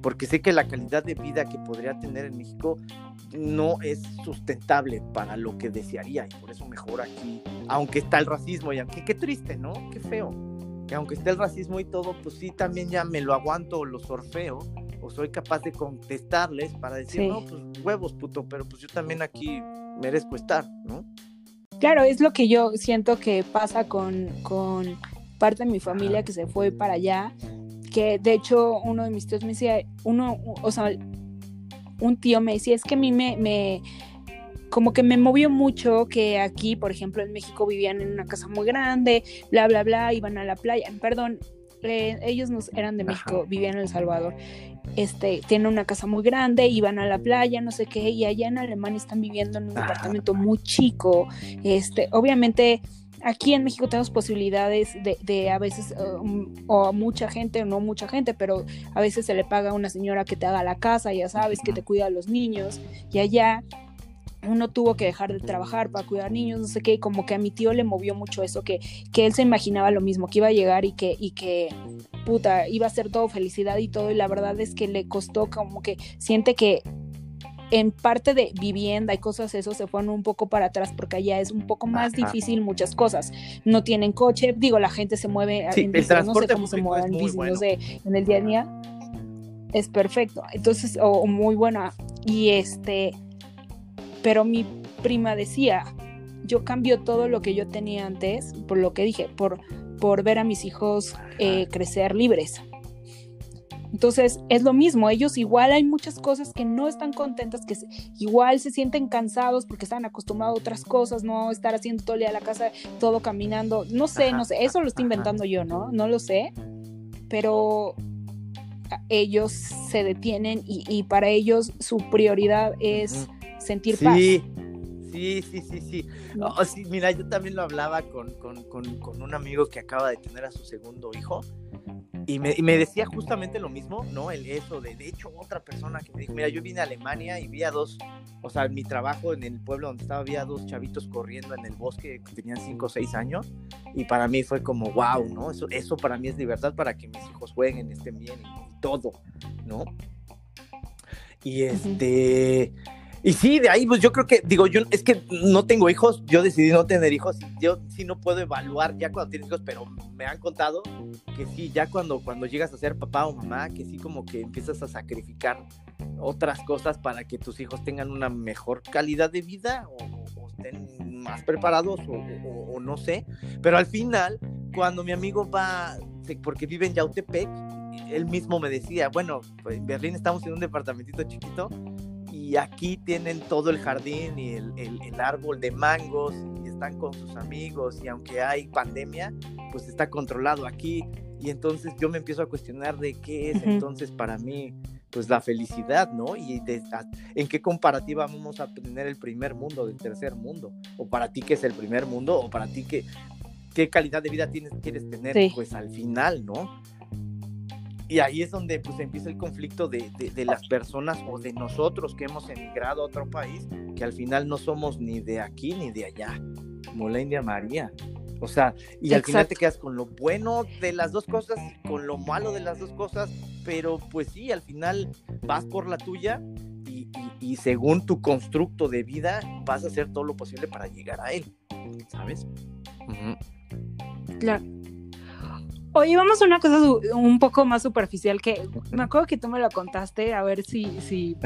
[SPEAKER 2] Porque sé que la calidad de vida que podría tener en México no es sustentable para lo que desearía y por eso mejor aquí, aunque está el racismo y aunque qué triste, ¿no? Qué feo. Que aunque esté el racismo y todo, pues sí también ya me lo aguanto lo sorfeo o soy capaz de contestarles para decir, no, pues huevos, puto, pero pues yo también aquí merezco estar, ¿no?
[SPEAKER 1] Claro, es lo que yo siento que pasa con, con parte de mi familia que se fue para allá, que de hecho uno de mis tíos me decía, uno, o sea, un tío me decía, es que a mí me, me, como que me movió mucho que aquí, por ejemplo, en México vivían en una casa muy grande, bla, bla, bla, iban a la playa, perdón, eh, ellos no eran de México, vivían en El Salvador, este, tienen una casa muy grande, iban a la playa, no sé qué, y allá en Alemania están viviendo en un departamento muy chico, este, obviamente aquí en México tenemos posibilidades de, a veces, um, o mucha gente, o no mucha gente, pero a veces se le paga a una señora que te haga la casa, ya sabes, que te cuida a los niños, y allá uno tuvo que dejar de trabajar para cuidar niños, no sé qué, como que a mi tío le movió mucho eso, que, que él se imaginaba lo mismo, que iba a llegar y que, y que, puta, iba a ser todo felicidad y todo, y la verdad es que le costó como que siente que en parte de vivienda y cosas eso se fueron un poco para atrás porque allá es un poco más difícil muchas cosas. No tienen coche, digo, la gente se mueve
[SPEAKER 2] en el no sé cómo se mueve en
[SPEAKER 1] no sé, en el día a día. Es perfecto. Entonces, o, muy buena. Y este, pero mi prima decía, yo cambio todo lo que yo tenía antes, por lo que dije, por, por ver a mis hijos eh, crecer libres. Entonces es lo mismo, ellos igual hay muchas cosas que no están contentas, que igual se sienten cansados porque están acostumbrados a otras cosas, no estar haciendo todo el día la casa, todo caminando, no sé, no sé, eso lo estoy inventando yo, ¿no? No lo sé, pero ellos se detienen y, para ellos su prioridad es sentir paz.
[SPEAKER 2] Sí, sí, sí, sí. Oh, sí. Mira, yo también lo hablaba con, con, con un amigo que acaba de tener a su segundo hijo y me, decía justamente lo mismo, ¿no? El eso de, de hecho, otra persona que me dijo, mira, yo vine a Alemania y vi a dos, o sea, en mi trabajo en el pueblo donde estaba, había dos chavitos corriendo en el bosque que tenían 5 o 6 años, y para mí fue como, wow, ¿no? Eso, eso para mí es libertad para que mis hijos jueguen, estén bien y, todo, ¿no? Y este... Y sí, de ahí, pues yo creo que, digo, yo es que no tengo hijos, yo decidí no tener hijos, yo sí no puedo evaluar ya cuando tienes hijos, pero me han contado que sí, ya cuando, cuando llegas a ser papá o mamá, que sí como que empiezas a sacrificar otras cosas para que tus hijos tengan una mejor calidad de vida o, estén más preparados o, no sé, pero al final, cuando mi amigo va, porque vive en Yautepec, él mismo me decía, bueno, pues en Berlín estamos en un departamentito chiquito, y aquí tienen todo el jardín y el, el, árbol de mangos y están con sus amigos y aunque hay pandemia, pues está controlado aquí. Y entonces yo me empiezo a cuestionar de qué es entonces para mí pues la felicidad, ¿no? Y en qué comparativa vamos a tener el primer mundo del tercer mundo, o para ti qué es el primer mundo, o para ti qué, qué calidad de vida tienes, quieres tener, pues al final, ¿no? Y ahí es donde pues empieza el conflicto de, de, las personas o de nosotros que hemos emigrado a otro país, que al final no somos ni de aquí ni de allá, como la India María. O sea, y al final te quedas con lo bueno de las dos cosas y con lo malo de las dos cosas, pero pues sí, al final vas por la tuya y, y, según tu constructo de vida vas a hacer todo lo posible para llegar a él, ¿sabes?
[SPEAKER 1] Claro. Oye, vamos a una cosa un poco más superficial que me acuerdo que tú me lo contaste, a ver si, si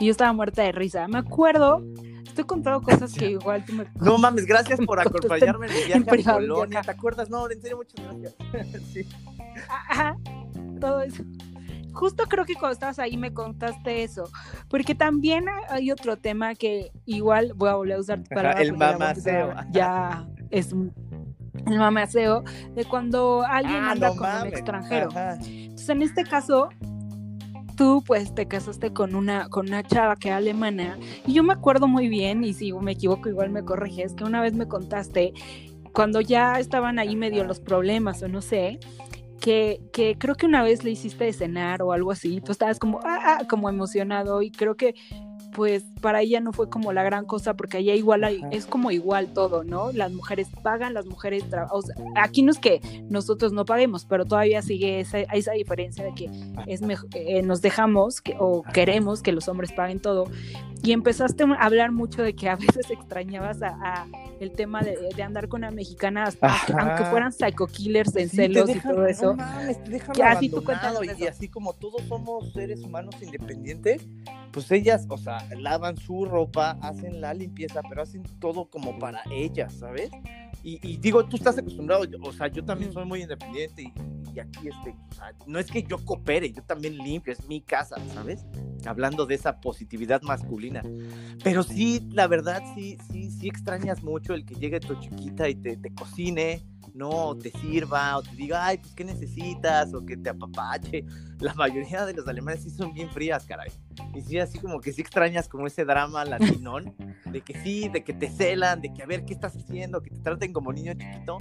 [SPEAKER 1] y <laughs> yo estaba muerta de risa. Me acuerdo, estoy contando <laughs> cosas que igual tú me
[SPEAKER 2] No mames, gracias por <laughs> acompañarme en el viaje a Polonia. ¿Te acuerdas? No, en serio, muchas gracias. sí.
[SPEAKER 1] Ajá, todo eso. Justo creo que cuando estabas ahí me contaste eso, porque también hay otro tema que igual voy a volver a usar
[SPEAKER 2] para el mamaceo.
[SPEAKER 1] Ya es el mamaceo de cuando alguien ah, anda con un extranjero. Entonces, en este caso, tú pues te casaste con una, con una chava que era alemana y yo me acuerdo muy bien, y si me equivoco igual me corriges, que una vez me contaste cuando ya estaban ahí medio los problemas o no sé, que, que, creo que una vez le hiciste de cenar o algo así, tú estabas como, ah, ah como emocionado y creo que pues para ella no fue como la gran cosa porque allá igual hay, es como igual todo, ¿no? Las mujeres pagan, las mujeres trabajan. O sea, aquí no es que nosotros no paguemos, pero todavía sigue esa, esa diferencia de que es eh, nos dejamos que, o queremos que los hombres paguen todo. Y empezaste a hablar mucho de que a veces extrañabas a, el tema de, andar con una mexicana, aunque fueran psycho killers en celos y todo eso.
[SPEAKER 2] que así tú y, y así como todos somos seres humanos independientes, pues ellas, o sea, lavan su ropa, hacen la limpieza, pero hacen todo como para ellas, ¿sabes? Y, digo, tú estás acostumbrado, o sea, yo también soy muy independiente y, aquí, este, o sea, no es que yo coopere, yo también limpio, es mi casa, ¿sabes? Hablando de esa positividad masculina. Pero sí, la verdad, sí, sí, sí extrañas mucho el que llegue tu chiquita y te, te cocine, no te sirva o te diga, ay, pues qué necesitas o que te apapache. <laughs> La mayoría de los alemanes sí son bien frías, caray. Y sí, así como que sí extrañas como ese drama latinón, de que sí, de que te celan, de que a ver qué estás haciendo, que te traten como niño chiquito.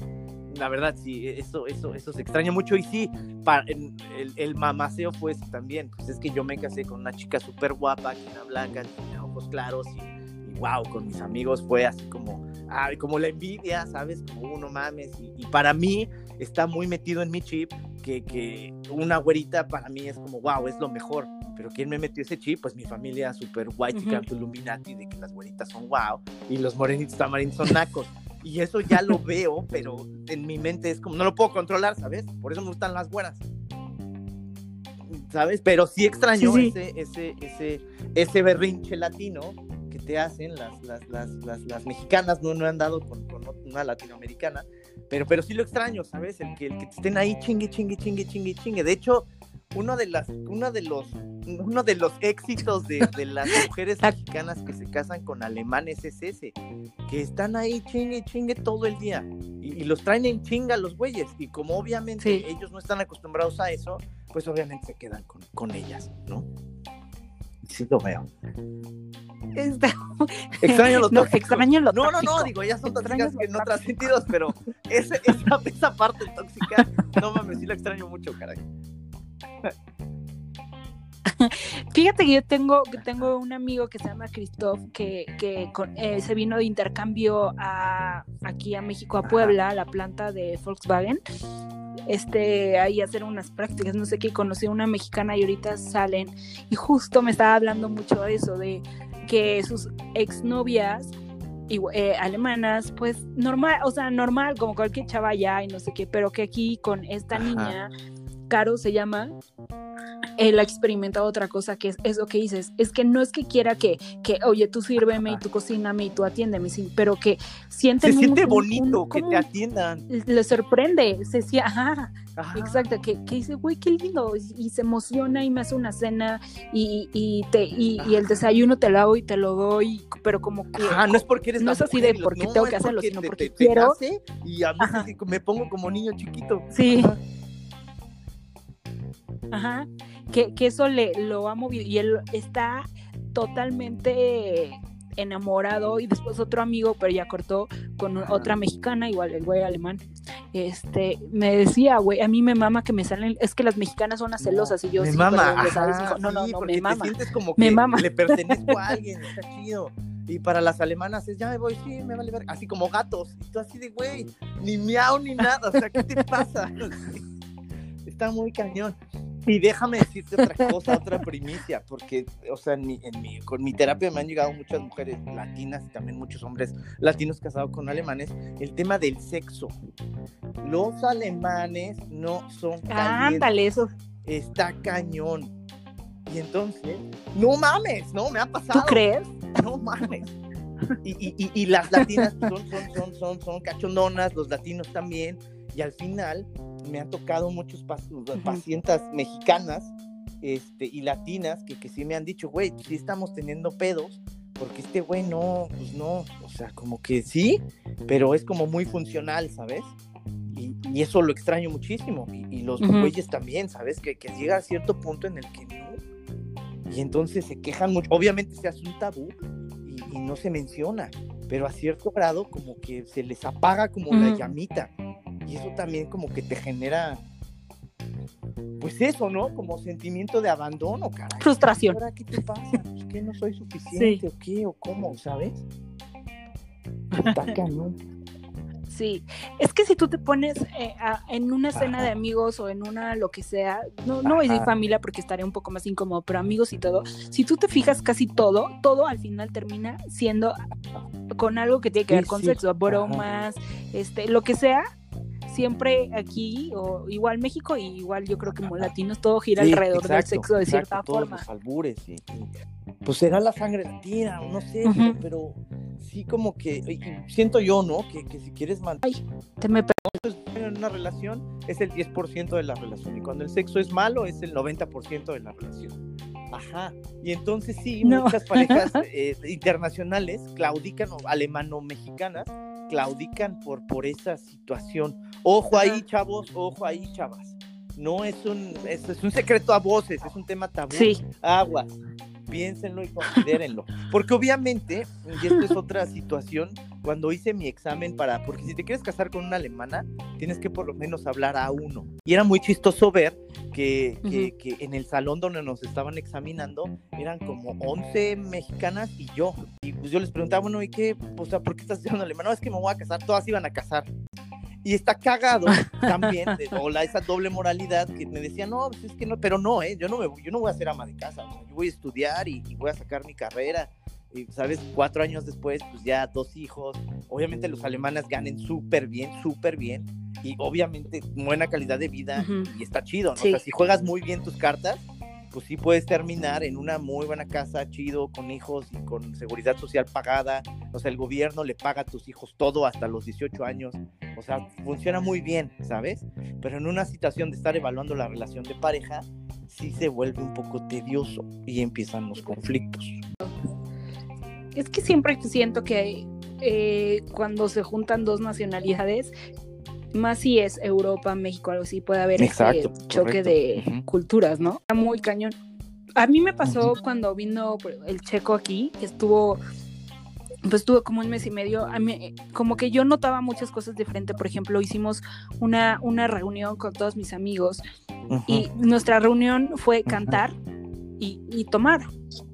[SPEAKER 2] La verdad, sí, eso, eso, eso se extraña mucho. Y sí, para, el, el mamaceo fue también. Pues es que yo me casé con una chica súper guapa, una blanca, tiene ojos claros y, y wow, con mis amigos fue así como como la envidia, ¿sabes? Como uno mames. Y, para mí está muy metido en mi chip que, que una güerita para mí es como, wow, es lo mejor. Pero ¿quién me metió ese chip? Pues mi familia super white uh -huh. Illuminati de que las güeritas son wow y los morenitos tamarindos son nacos. Y eso ya lo veo, pero en mi mente es como, no lo puedo controlar, ¿sabes? Por eso me gustan las güeras. ¿Sabes? Pero sí extraño Ese, ese, ese, ese berrinche latino te hacen las, las, las, las, las mexicanas, no, no han dado con, con, una latinoamericana, pero, pero sí lo extraño, ¿sabes? El que, el que estén ahí chingue, chingue, chingue, chingue, chingue. De hecho, uno de las, uno de los, uno de los éxitos de, de las <laughs> mujeres mexicanas que se casan con alemanes es ese, que están ahí chingue, chingue todo el día y, los traen en chinga los güeyes y como obviamente ellos no están acostumbrados a eso, pues obviamente se quedan con, con ellas, ¿no? Sí lo veo. <laughs> Extraño los <laughs>
[SPEAKER 1] no, extraño lo
[SPEAKER 2] No, no, no, digo, ya son tóxicas que en otros sentidos, pero <laughs> esa, esa parte tóxica, no mames, sí la extraño mucho, caray.
[SPEAKER 1] Fíjate que yo tengo, tengo un amigo que se llama Christoph que, que eh, se vino de intercambio a, aquí a México, a Puebla, a la planta de Volkswagen este, ahí hacer unas prácticas, no sé qué, conocí a una mexicana y ahorita salen y justo me estaba hablando mucho de eso, de que sus exnovias eh, alemanas, pues normal, o sea, normal, como cualquier chava allá y no sé qué, pero que aquí con esta niña, Caro se llama, él ha experimentado otra cosa que es eso que dices, es que no es que quiera que, que oye, tú sírveme y tú cocíname y tú atiéndeme, pero que sienten
[SPEAKER 2] Se siente bonito que te atiendan.
[SPEAKER 1] Le sorprende, se decía, ajá, exacto, que, que, dice, güey, qué lindo, y, se emociona y me hace una cena y, y te, y, el desayuno te lo hago y te lo doy, pero como que...
[SPEAKER 2] Ah, no es porque eres
[SPEAKER 1] No es así de porque tengo que hacerlo, sino porque quiero...
[SPEAKER 2] y a mí me pongo como niño chiquito.
[SPEAKER 1] Sí. Ajá que, eso le lo ha movido y él está totalmente enamorado y después otro amigo, pero ya cortó con otra mexicana, igual el güey alemán. Este, me decía, güey, a mí me mama que me salen, es que las mexicanas son las celosas y yo
[SPEAKER 2] me
[SPEAKER 1] sí,
[SPEAKER 2] mama,
[SPEAKER 1] no, no, no, me mama.
[SPEAKER 2] Te sientes como que me le pertenezco a <laughs> alguien, está chido. Y para las alemanas es, ya me voy, sí, me vale ver, así como gatos. Y tú así de, güey, ni miau ni nada, o sea, ¿qué te pasa? <laughs> está muy cañón. Y déjame decirte otra cosa, otra primicia, porque, o sea, en mi, con mi terapia me han llegado muchas mujeres latinas y también muchos hombres latinos casados con alemanes, el tema del sexo. Los alemanes no son
[SPEAKER 1] Ándale, eso.
[SPEAKER 2] Está cañón. Y entonces, no mames, no, me ha pasado.
[SPEAKER 1] ¿Tú crees?
[SPEAKER 2] No mames. Y, y, y, las latinas son, son, son, son, son cachondonas, los latinos también. Y al final, me han tocado muchos pacientes mexicanas este, y latinas que, que sí me han dicho, güey, sí estamos teniendo pedos, porque este güey no, pues no, o sea, como que sí, pero es como muy funcional, ¿sabes? Y, y eso lo extraño muchísimo. Y, los güeyes también, ¿sabes? Que, que, llega a cierto punto en el que no. Y entonces se quejan mucho. Obviamente se hace un tabú y, no se menciona, pero a cierto grado como que se les apaga como la llamita. Y eso también como que te genera, pues eso, ¿no? Como sentimiento de abandono, cara.
[SPEAKER 1] Frustración.
[SPEAKER 2] ¿Ahora qué te pasa? ¿Por qué no soy suficiente o qué o cómo, sabes? <laughs>
[SPEAKER 1] Sí, es que si tú te pones eh, en una cena de amigos o en una lo que sea, no, no voy a decir familia porque estaría un poco más incómodo, pero amigos y todo, si tú te fijas casi todo, todo al final termina siendo con algo que tiene que ver con sexo, bromas, este, lo que sea, siempre aquí, o igual México, y igual yo creo que como latinos, todo gira alrededor del sexo de cierta forma.
[SPEAKER 2] Los albures, y, pues será la sangre latina, no sé, pero, sí como que siento yo, ¿no? Que, que si quieres mantener
[SPEAKER 1] te me
[SPEAKER 2] en una relación es el 10% de la relación y cuando el sexo es malo es el 90% de la relación. Ajá. Y entonces sí, muchas parejas <laughs> eh, internacionales claudican o alemano-mexicanas claudican por, por esa situación. Ojo ahí, chavos, ojo ahí, chavas. No es un, es, es un secreto a voces, es un tema tabú.
[SPEAKER 1] Sí.
[SPEAKER 2] Aguas piénsenlo y considérenlo. Porque obviamente, y esto es otra situación, cuando hice mi examen para, porque si te quieres casar con una alemana, tienes que por lo menos hablar a uno. Y era muy chistoso ver que, que, que en el salón donde nos estaban examinando eran como 11 mexicanas y yo. Y pues yo les preguntaba, bueno, ¿y qué? O sea, ¿por qué estás estudiando alemán? No, es que me voy a casar, todas iban a casar. Y está cagado <laughs> también, de, esa doble moralidad que me decía, no, pues es que no, pero no, ¿eh? yo, no me, yo no voy a ser ama de casa, yo voy a estudiar y, voy a sacar mi carrera. Y, ¿sabes? Cuatro años después, pues ya dos hijos. Obviamente los alemanes ganen súper bien, súper bien. Y obviamente buena calidad de vida y está chido, ¿no? O sea, si juegas muy bien tus cartas, pues sí puedes terminar en una muy buena casa, chido, con hijos y con seguridad social pagada. O sea, el gobierno le paga a tus hijos todo hasta los 18 años. O sea, funciona muy bien, ¿sabes? Pero en una situación de estar evaluando la relación de pareja, sí se vuelve un poco tedioso y empiezan los conflictos.
[SPEAKER 1] Es que siempre siento que eh, cuando se juntan dos nacionalidades, más si es Europa, México, algo así, puede haber ese choque de culturas, ¿no? Muy cañón. A mí me pasó cuando vino el checo aquí, que estuvo, pues estuvo como un mes y medio, a mí, como que yo notaba muchas cosas diferentes, por ejemplo, hicimos una, una reunión con todos mis amigos y nuestra reunión fue cantar y, y tomar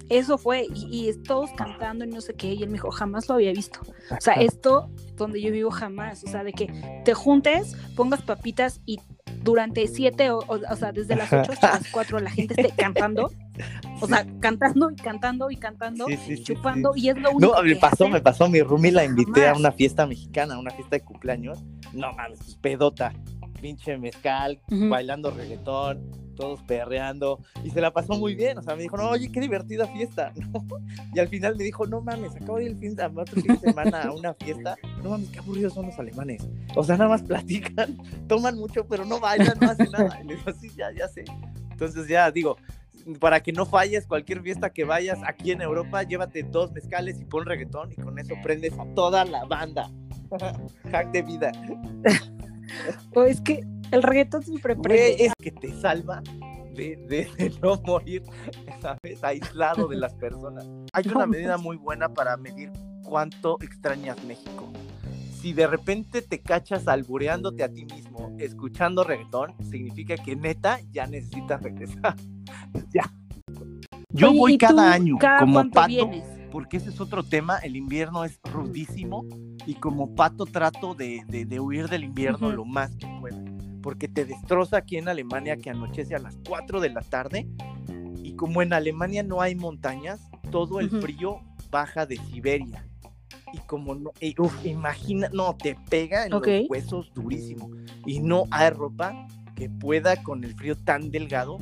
[SPEAKER 1] eso fue, y, todos cantando y no sé qué, y él me dijo, jamás lo había visto. O sea, esto donde yo vivo jamás, o sea, de que te juntes, pongas papitas y durante siete, o, o, sea, desde las ocho hasta las cuatro la gente esté cantando, o sea, cantando y cantando y cantando, chupando, y es lo único
[SPEAKER 2] No, me pasó, me pasó, mi Rumi la invité a una fiesta mexicana, a una fiesta de cumpleaños, no mames, pedota, pinche mezcal, bailando reggaetón, todos perreando, y se la pasó muy bien, o sea, me dijo, no, oye, qué divertida fiesta, <laughs> Y al final me dijo, no mames, acabo de ir el fin, de, otro fin de semana a una fiesta, no mames, qué aburridos son los alemanes, o sea, nada más platican, <laughs> toman mucho, pero no bailan, no hacen nada, y le digo, sí, ya, ya sé, entonces ya, digo, para que no falles cualquier fiesta que vayas aquí en Europa, llévate dos mezcales y pon reggaetón y con eso prendes a toda la banda. <laughs> Hack de vida.
[SPEAKER 1] o es que el reggaetón siempre prende.
[SPEAKER 2] es que te salva de, no morir, ¿sabes? Aislado de las personas. Hay una medida muy buena para medir cuánto extrañas México. Si de repente te cachas albureándote a ti mismo, escuchando reggaetón, significa que neta ya necesitas regresar. <laughs> ya. Yo voy cada año como pato, porque ese es otro tema. El invierno es rudísimo y como pato trato de, huir del invierno lo más que pueda porque te destroza aquí en Alemania que anochece a las 4 de la tarde y como en Alemania no hay montañas, todo el frío baja de Siberia. Y como no, imagina, no, te pega en los huesos durísimo. Y no hay ropa que pueda con el frío tan delgado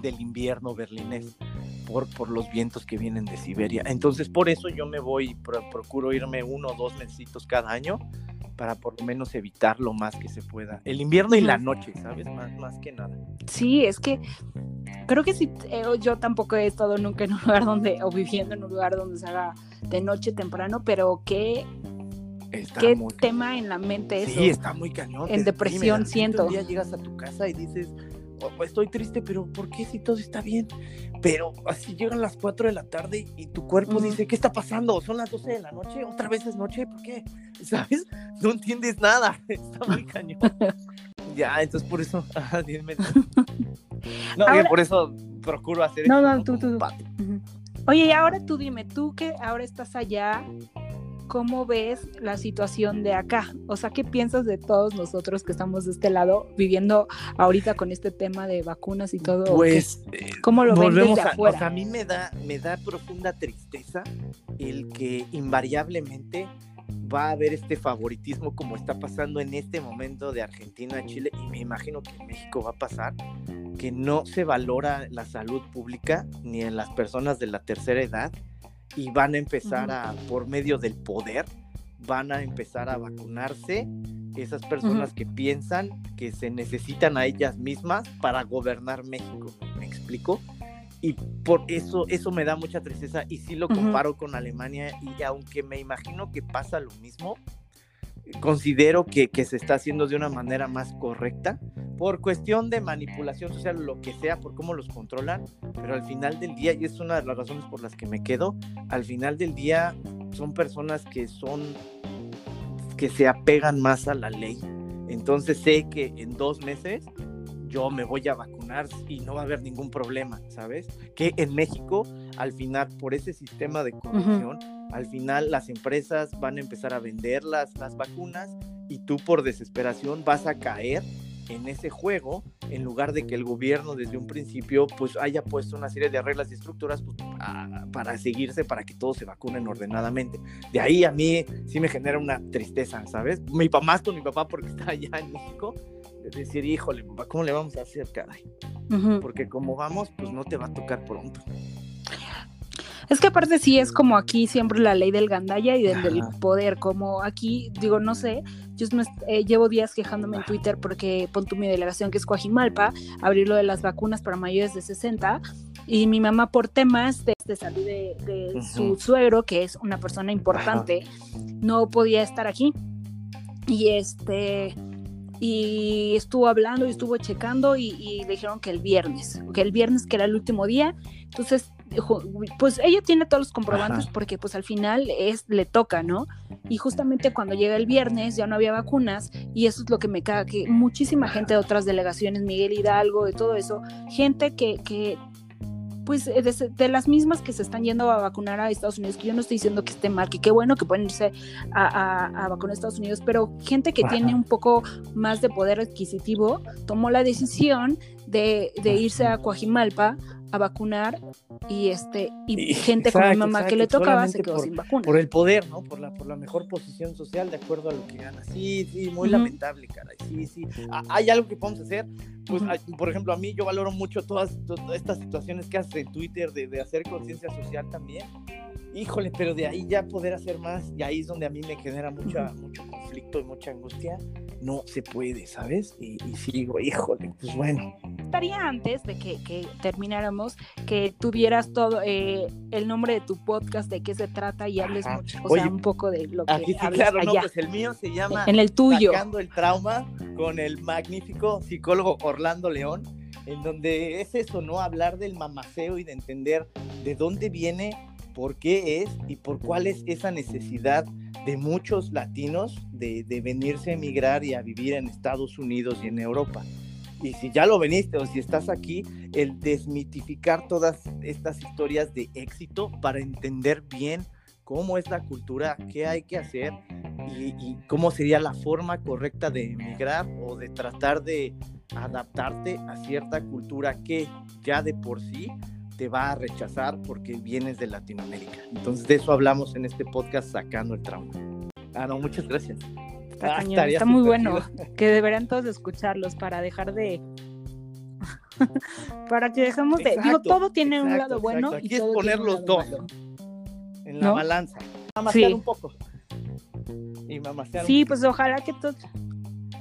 [SPEAKER 2] del invierno berlinés por, por los vientos que vienen de Siberia. Entonces, por eso yo me voy, procuro irme uno o dos meses cada año para por lo menos evitar lo más que se pueda. El invierno y la noche, ¿sabes? Más, más que nada.
[SPEAKER 1] Sí, es que creo que sí, eh, yo tampoco he estado nunca en un lugar donde, o viviendo en un lugar donde se haga de noche temprano, pero qué, qué tema en la mente eso.
[SPEAKER 2] Sí, está muy cañón.
[SPEAKER 1] En depresión siento.
[SPEAKER 2] Un día llegas a tu casa y dices, estoy triste, pero ¿por qué si todo está bien? Pero así llegan las 4 de la tarde y tu cuerpo dice, ¿qué está pasando? Son las 12 de la noche, otra vez es noche, ¿por qué? <laughs> ¿Sabes? No entiendes nada, <laughs> está muy <laughs> cañón. ya, entonces por eso, dime. No, por eso procuro hacer
[SPEAKER 1] no, No, tú, tú. Oye, y ahora tú dime, tú que ahora estás allá, ¿cómo ves la situación de acá? O sea, ¿qué piensas de todos nosotros que estamos de este lado viviendo ahorita con este tema de vacunas y todo?
[SPEAKER 2] Pues,
[SPEAKER 1] eh, ¿cómo lo ves desde
[SPEAKER 2] a,
[SPEAKER 1] afuera?
[SPEAKER 2] O sea, a mí me da, me da profunda tristeza el que invariablemente va a haber este favoritismo como está pasando en este momento de Argentina a Chile y me imagino que en México va a pasar, que no se valora la salud pública ni en las personas de la tercera edad y van a empezar a, por medio del poder, van a empezar a vacunarse esas personas que piensan que se necesitan a ellas mismas para gobernar México. ¿Me explico? Y por eso, eso me da mucha tristeza y sí lo comparo con Alemania y aunque me imagino que pasa lo mismo, considero que, que, se está haciendo de una manera más correcta por cuestión de manipulación social, lo que sea, por cómo los controlan, pero al final del día, y es una de las razones por las que me quedo, al final del día son personas que son, que se apegan más a la ley. Entonces sé que en dos meses yo me voy a vacunar y no va a haber ningún problema, ¿sabes? Que en México, al final, por ese sistema de corrupción, al final las empresas van a empezar a vender las, las vacunas y tú por desesperación vas a caer en ese juego en lugar de que el gobierno desde un principio pues haya puesto una serie de reglas y estructuras pues, para seguirse para que todos se vacunen ordenadamente. De ahí a mí sí me genera una tristeza, ¿sabes? Mi papá más con mi papá porque <laughs> está allá en México, decir, híjole, papá, ¿cómo le vamos a hacer, caray? Porque como vamos, pues no te va a tocar pronto.
[SPEAKER 1] Es que aparte sí es como aquí siempre la ley del gandalla y del, poder, como aquí, digo, no sé, yo eh, llevo días quejándome en Twitter porque pon mi delegación que es Coajimalpa, abrir lo de las vacunas para mayores de 60 y mi mamá por temas de, salud de, su suegro, que es una persona importante, no podía estar aquí. Y este y estuvo hablando y estuvo checando y, y, le dijeron que el viernes, que el viernes que era el último día, entonces pues ella tiene todos los comprobantes porque pues al final es le toca, ¿no? Y justamente cuando llega el viernes ya no había vacunas y eso es lo que me caga, que muchísima gente de otras delegaciones, Miguel Hidalgo, de todo eso, gente que, que pues de, las mismas que se están yendo a vacunar a Estados Unidos, que yo no estoy diciendo que esté mal, que qué bueno que pueden irse a, a, vacunar a Estados Unidos, pero gente que tiene un poco más de poder adquisitivo tomó la decisión de, de irse a Coajimalpa a vacunar y este y, gente como mi mamá que le tocaba se quedó sin vacuna.
[SPEAKER 2] Por el poder, ¿no? Por la, por la mejor posición social de acuerdo a lo que gana. Sí, sí, muy lamentable, caray. Sí, sí. ¿Hay algo que podemos hacer? Pues, por ejemplo, a mí yo valoro mucho todas, estas situaciones que hace en Twitter de, de hacer conciencia social también. Híjole, pero de ahí ya poder hacer más, y ahí es donde a mí me genera mucha, mucho conflicto y mucha angustia no se puede, ¿sabes? Y, y sigo, híjole, pues bueno.
[SPEAKER 1] Estaría antes de que, termináramos que tuvieras todo eh, el nombre de tu podcast, de qué se trata y hables mucho, o sea, un poco de lo que aquí sí, claro, no,
[SPEAKER 2] pues el mío se llama
[SPEAKER 1] en el tuyo.
[SPEAKER 2] Sacando el trauma con el magnífico psicólogo Orlando León, en donde es eso, ¿no? Hablar del mamaceo y de entender de dónde viene, por qué es y por cuál es esa necesidad de muchos latinos de, venirse a emigrar y a vivir en Estados Unidos y en Europa. Y si ya lo veniste o si estás aquí, el desmitificar todas estas historias de éxito para entender bien cómo es la cultura, qué hay que hacer y, cómo sería la forma correcta de emigrar o de tratar de adaptarte a cierta cultura que ya de por sí te va a rechazar porque vienes de Latinoamérica. Entonces de eso hablamos en este podcast sacando el trauma. Ah, no, muchas gracias.
[SPEAKER 1] Está, ah, está muy bueno, que deberían todos escucharlos para dejar de <laughs> para que dejemos de digo todo tiene un lado bueno
[SPEAKER 2] y es poner los dos. en la balanza. Mamasear un poco. Y mamasear
[SPEAKER 1] sí pues ojalá que todos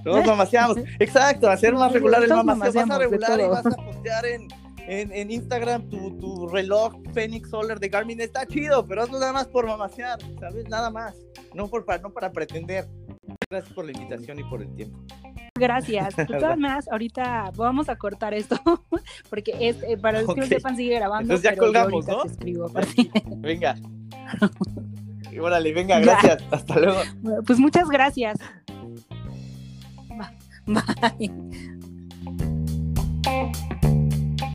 [SPEAKER 2] todos mamaseamos. <laughs> Exacto hacer más regular el mamaseo vas a regular y vas a postear en en, Instagram tu, tu, reloj Phoenix Solar de Garmin está chido, pero hazlo nada más por mamasear, ¿sabes? Nada más, no, por, para, no para pretender. Gracias por la invitación y por el tiempo.
[SPEAKER 1] Gracias. <laughs> De todas maneras, ahorita vamos a cortar esto <laughs> porque es eh, para los que no sepan sigue grabando.
[SPEAKER 2] Entonces ya colgamos, ¿no?
[SPEAKER 1] escribo <laughs>
[SPEAKER 2] venga. Y órale, venga, gracias. Hasta luego.
[SPEAKER 1] Pues muchas gracias. Bye.